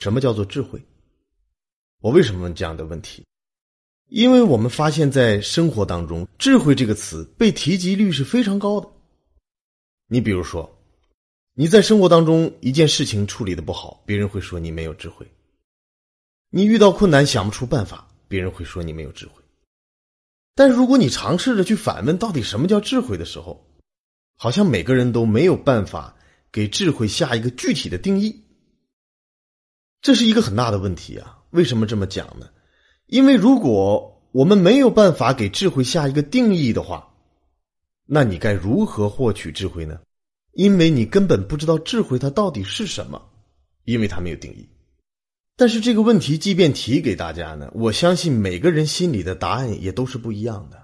什么叫做智慧？我为什么问这样的问题？因为我们发现，在生活当中，“智慧”这个词被提及率是非常高的。你比如说，你在生活当中一件事情处理的不好，别人会说你没有智慧；你遇到困难想不出办法，别人会说你没有智慧。但是如果你尝试着去反问到底什么叫智慧的时候，好像每个人都没有办法给智慧下一个具体的定义。这是一个很大的问题啊！为什么这么讲呢？因为如果我们没有办法给智慧下一个定义的话，那你该如何获取智慧呢？因为你根本不知道智慧它到底是什么，因为它没有定义。但是这个问题即便提给大家呢，我相信每个人心里的答案也都是不一样的。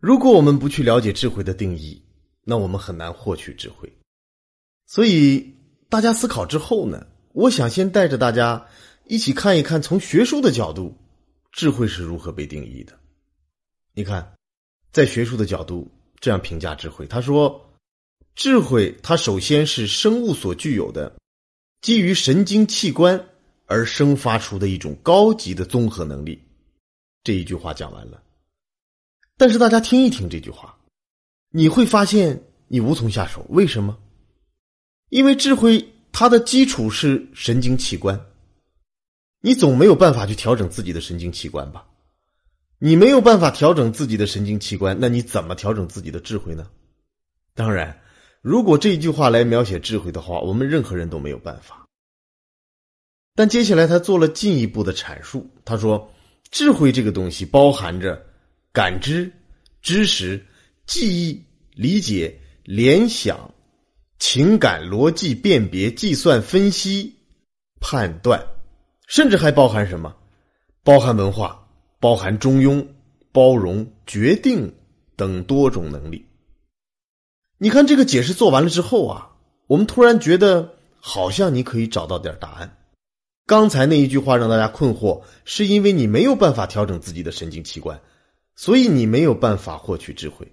如果我们不去了解智慧的定义，那我们很难获取智慧。所以大家思考之后呢，我想先带着大家一起看一看，从学术的角度。智慧是如何被定义的？你看，在学术的角度这样评价智慧，他说：“智慧它首先是生物所具有的，基于神经器官而生发出的一种高级的综合能力。”这一句话讲完了。但是大家听一听这句话，你会发现你无从下手。为什么？因为智慧它的基础是神经器官。你总没有办法去调整自己的神经器官吧？你没有办法调整自己的神经器官，那你怎么调整自己的智慧呢？当然，如果这一句话来描写智慧的话，我们任何人都没有办法。但接下来他做了进一步的阐述，他说：“智慧这个东西包含着感知、知识、记忆、理解、联想、情感、逻辑、辨别、计算、分析、判断。”甚至还包含什么？包含文化，包含中庸、包容、决定等多种能力。你看这个解释做完了之后啊，我们突然觉得好像你可以找到点答案。刚才那一句话让大家困惑，是因为你没有办法调整自己的神经器官，所以你没有办法获取智慧。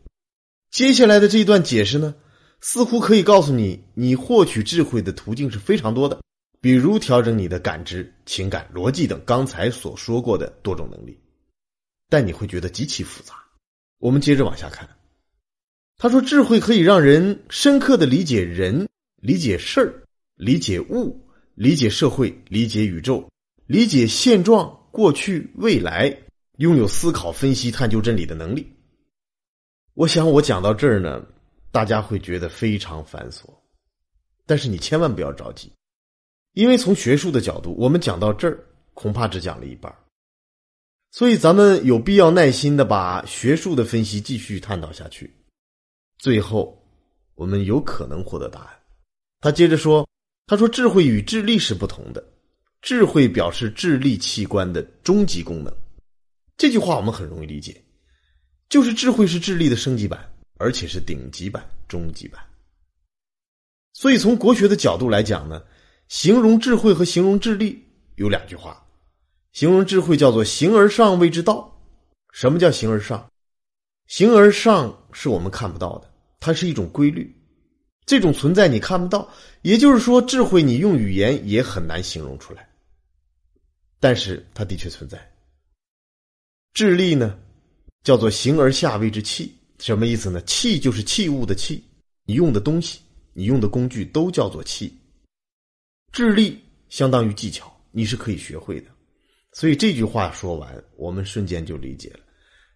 接下来的这一段解释呢，似乎可以告诉你，你获取智慧的途径是非常多的。比如调整你的感知、情感、逻辑等刚才所说过的多种能力，但你会觉得极其复杂。我们接着往下看，他说：“智慧可以让人深刻的理解人、理解事儿、理解物、理解社会、理解宇宙、理解现状、过去、未来，拥有思考、分析、探究真理的能力。”我想，我讲到这儿呢，大家会觉得非常繁琐，但是你千万不要着急。因为从学术的角度，我们讲到这儿恐怕只讲了一半所以咱们有必要耐心的把学术的分析继续探讨下去，最后我们有可能获得答案。他接着说：“他说智慧与智力是不同的，智慧表示智力器官的终极功能。”这句话我们很容易理解，就是智慧是智力的升级版，而且是顶级版、终极版。所以从国学的角度来讲呢。形容智慧和形容智力有两句话，形容智慧叫做“形而上谓之道”。什么叫形而上？形而上是我们看不到的，它是一种规律，这种存在你看不到。也就是说，智慧你用语言也很难形容出来，但是它的确存在。智力呢，叫做“形而下谓之器”，什么意思呢？器就是器物的器，你用的东西，你用的工具都叫做器。智力相当于技巧，你是可以学会的。所以这句话说完，我们瞬间就理解了：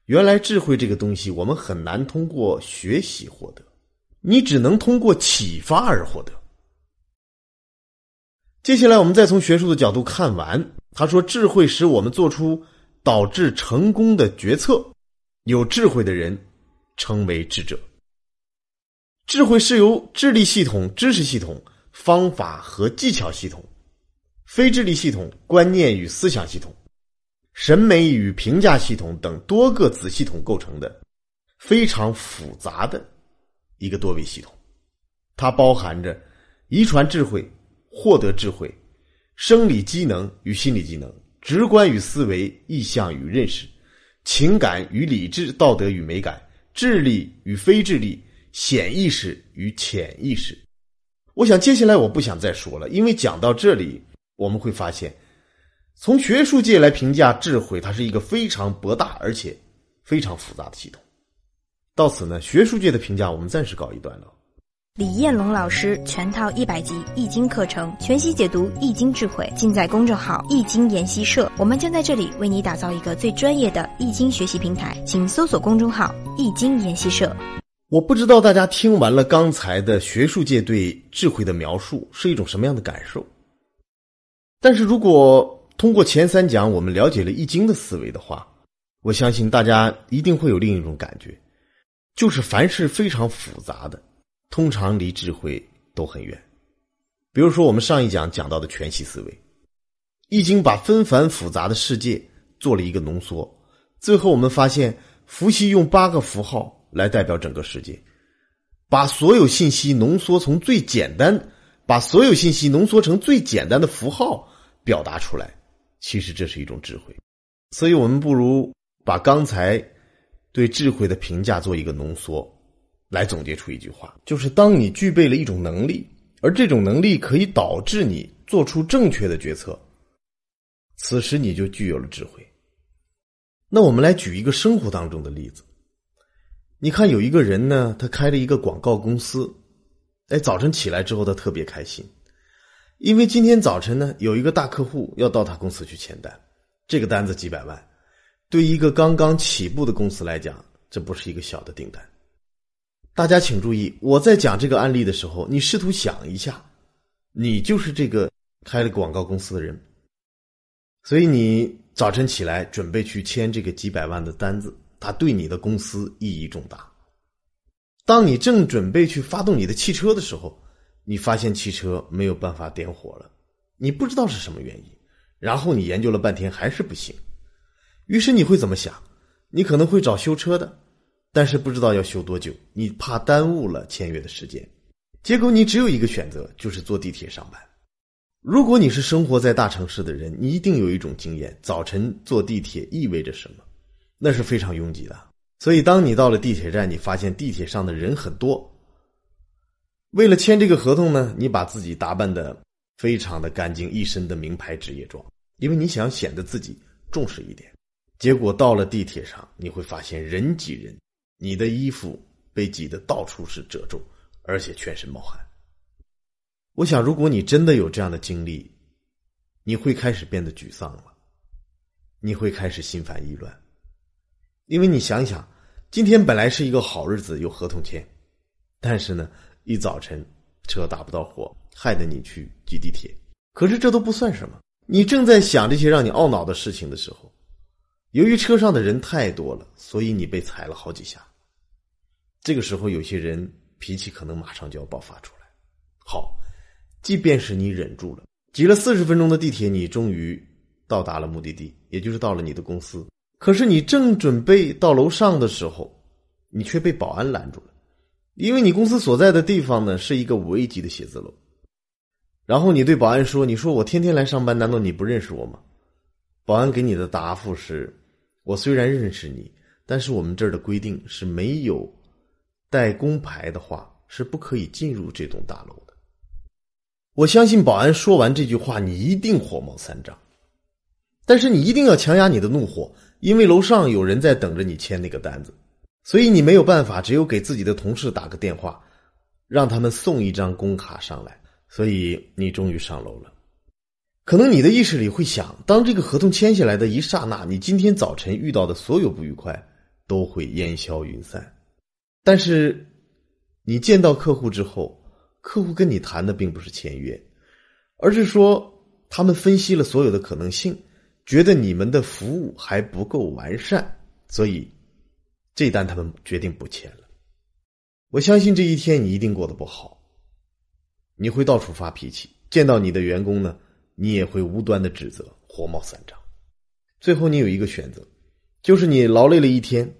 原来智慧这个东西，我们很难通过学习获得，你只能通过启发而获得。接下来，我们再从学术的角度看完。他说：“智慧使我们做出导致成功的决策，有智慧的人称为智者。智慧是由智力系统、知识系统。”方法和技巧系统、非智力系统、观念与思想系统、审美与评价系统等多个子系统构成的非常复杂的一个多维系统。它包含着遗传智慧、获得智慧、生理机能与心理机能、直观与思维、意向与认识、情感与理智、道德与美感、智力与非智力、显意识与潜意识。我想接下来我不想再说了，因为讲到这里，我们会发现，从学术界来评价智慧，它是一个非常博大而且非常复杂的系统。到此呢，学术界的评价我们暂时告一段落。李彦龙老师全套一百集易经课程，全息解读易经智慧，尽在公众号易经研习社。我们将在这里为你打造一个最专业的易经学习平台，请搜索公众号易经研习社。我不知道大家听完了刚才的学术界对智慧的描述是一种什么样的感受，但是如果通过前三讲我们了解了易经的思维的话，我相信大家一定会有另一种感觉，就是凡是非常复杂的。通常离智慧都很远，比如说我们上一讲讲到的全息思维，《易经》把纷繁复杂的世界做了一个浓缩，最后我们发现伏羲用八个符号来代表整个世界，把所有信息浓缩从最简单，把所有信息浓缩成最简单的符号表达出来，其实这是一种智慧，所以我们不如把刚才对智慧的评价做一个浓缩。来总结出一句话，就是当你具备了一种能力，而这种能力可以导致你做出正确的决策，此时你就具有了智慧。那我们来举一个生活当中的例子，你看有一个人呢，他开了一个广告公司，哎，早晨起来之后他特别开心，因为今天早晨呢有一个大客户要到他公司去签单，这个单子几百万，对一个刚刚起步的公司来讲，这不是一个小的订单。大家请注意，我在讲这个案例的时候，你试图想一下，你就是这个开了广告公司的人，所以你早晨起来准备去签这个几百万的单子，它对你的公司意义重大。当你正准备去发动你的汽车的时候，你发现汽车没有办法点火了，你不知道是什么原因，然后你研究了半天还是不行，于是你会怎么想？你可能会找修车的。但是不知道要修多久，你怕耽误了签约的时间，结果你只有一个选择，就是坐地铁上班。如果你是生活在大城市的人，你一定有一种经验：早晨坐地铁意味着什么？那是非常拥挤的。所以，当你到了地铁站，你发现地铁上的人很多。为了签这个合同呢，你把自己打扮的非常的干净，一身的名牌职业装，因为你想显得自己重视一点。结果到了地铁上，你会发现人挤人。你的衣服被挤得到处是褶皱，而且全身冒汗。我想，如果你真的有这样的经历，你会开始变得沮丧了，你会开始心烦意乱，因为你想想，今天本来是一个好日子，有合同签，但是呢，一早晨车打不到火，害得你去挤地铁。可是这都不算什么，你正在想这些让你懊恼的事情的时候，由于车上的人太多了，所以你被踩了好几下。这个时候，有些人脾气可能马上就要爆发出来。好，即便是你忍住了，挤了四十分钟的地铁，你终于到达了目的地，也就是到了你的公司。可是你正准备到楼上的时候，你却被保安拦住了，因为你公司所在的地方呢是一个五 A 级的写字楼。然后你对保安说：“你说我天天来上班，难道你不认识我吗？”保安给你的答复是：“我虽然认识你，但是我们这儿的规定是没有。”带工牌的话是不可以进入这栋大楼的。我相信保安说完这句话，你一定火冒三丈，但是你一定要强压你的怒火，因为楼上有人在等着你签那个单子，所以你没有办法，只有给自己的同事打个电话，让他们送一张工卡上来。所以你终于上楼了。可能你的意识里会想，当这个合同签下来的一刹那，你今天早晨遇到的所有不愉快都会烟消云散。但是，你见到客户之后，客户跟你谈的并不是签约，而是说他们分析了所有的可能性，觉得你们的服务还不够完善，所以这单他们决定不签了。我相信这一天你一定过得不好，你会到处发脾气，见到你的员工呢，你也会无端的指责，火冒三丈。最后你有一个选择，就是你劳累了一天。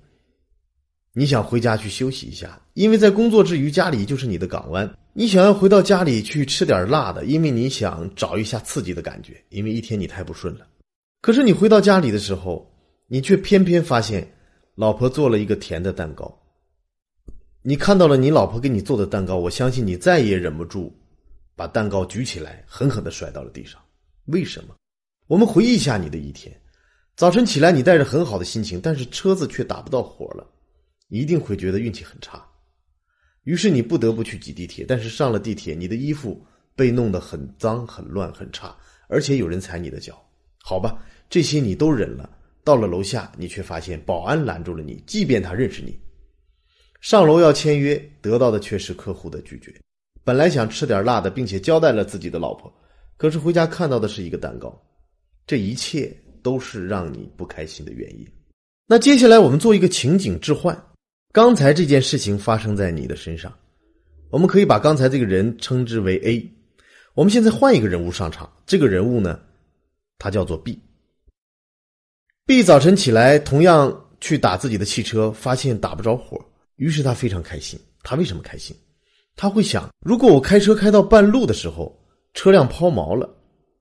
你想回家去休息一下，因为在工作之余，家里就是你的港湾。你想要回到家里去吃点辣的，因为你想找一下刺激的感觉，因为一天你太不顺了。可是你回到家里的时候，你却偏偏发现，老婆做了一个甜的蛋糕。你看到了你老婆给你做的蛋糕，我相信你再也忍不住，把蛋糕举起来，狠狠的摔到了地上。为什么？我们回忆一下你的一天：早晨起来，你带着很好的心情，但是车子却打不到火了，一定会觉得运气很差。于是你不得不去挤地铁，但是上了地铁，你的衣服被弄得很脏、很乱、很差，而且有人踩你的脚。好吧，这些你都忍了。到了楼下，你却发现保安拦住了你，即便他认识你。上楼要签约，得到的却是客户的拒绝。本来想吃点辣的，并且交代了自己的老婆，可是回家看到的是一个蛋糕。这一切都是让你不开心的原因。那接下来我们做一个情景置换，刚才这件事情发生在你的身上，我们可以把刚才这个人称之为 A。我们现在换一个人物上场，这个人物呢，他叫做 B。B 早晨起来，同样去打自己的汽车，发现打不着火。于是他非常开心。他为什么开心？他会想：如果我开车开到半路的时候，车辆抛锚了，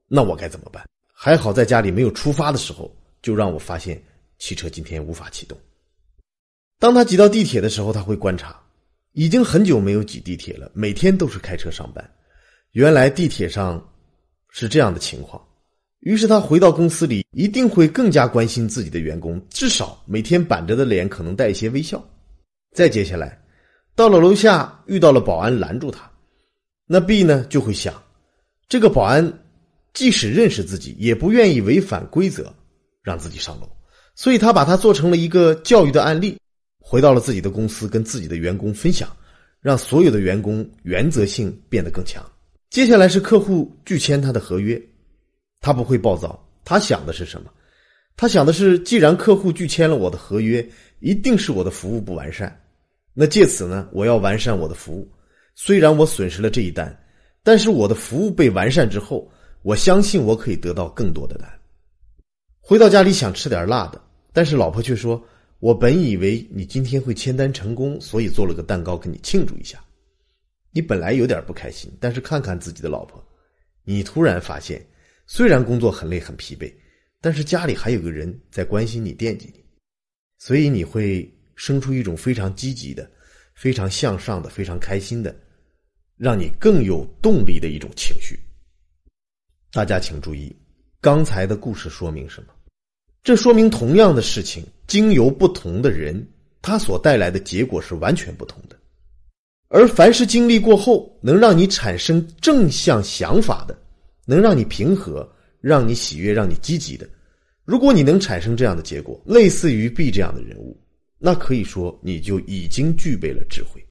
那我该怎么办？还好在家里没有出发的时候，就让我发现汽车今天无法启动。当他挤到地铁的时候，他会观察，已经很久没有挤地铁了，每天都是开车上班。原来地铁上是这样的情况。于是他回到公司里，一定会更加关心自己的员工，至少每天板着的脸可能带一些微笑。再接下来，到了楼下遇到了保安拦住他，那 B 呢就会想，这个保安即使认识自己，也不愿意违反规则让自己上楼，所以他把他做成了一个教育的案例，回到了自己的公司跟自己的员工分享，让所有的员工原则性变得更强。接下来是客户拒签他的合约，他不会暴躁，他想的是什么？他想的是，既然客户拒签了我的合约。一定是我的服务不完善，那借此呢，我要完善我的服务。虽然我损失了这一单，但是我的服务被完善之后，我相信我可以得到更多的单。回到家里想吃点辣的，但是老婆却说：“我本以为你今天会签单成功，所以做了个蛋糕跟你庆祝一下。”你本来有点不开心，但是看看自己的老婆，你突然发现，虽然工作很累很疲惫，但是家里还有个人在关心你、惦记你。所以你会生出一种非常积极的、非常向上的、非常开心的，让你更有动力的一种情绪。大家请注意，刚才的故事说明什么？这说明同样的事情，经由不同的人，他所带来的结果是完全不同的。而凡是经历过后能让你产生正向想法的，能让你平和、让你喜悦、让你积极的。如果你能产生这样的结果，类似于 B 这样的人物，那可以说你就已经具备了智慧。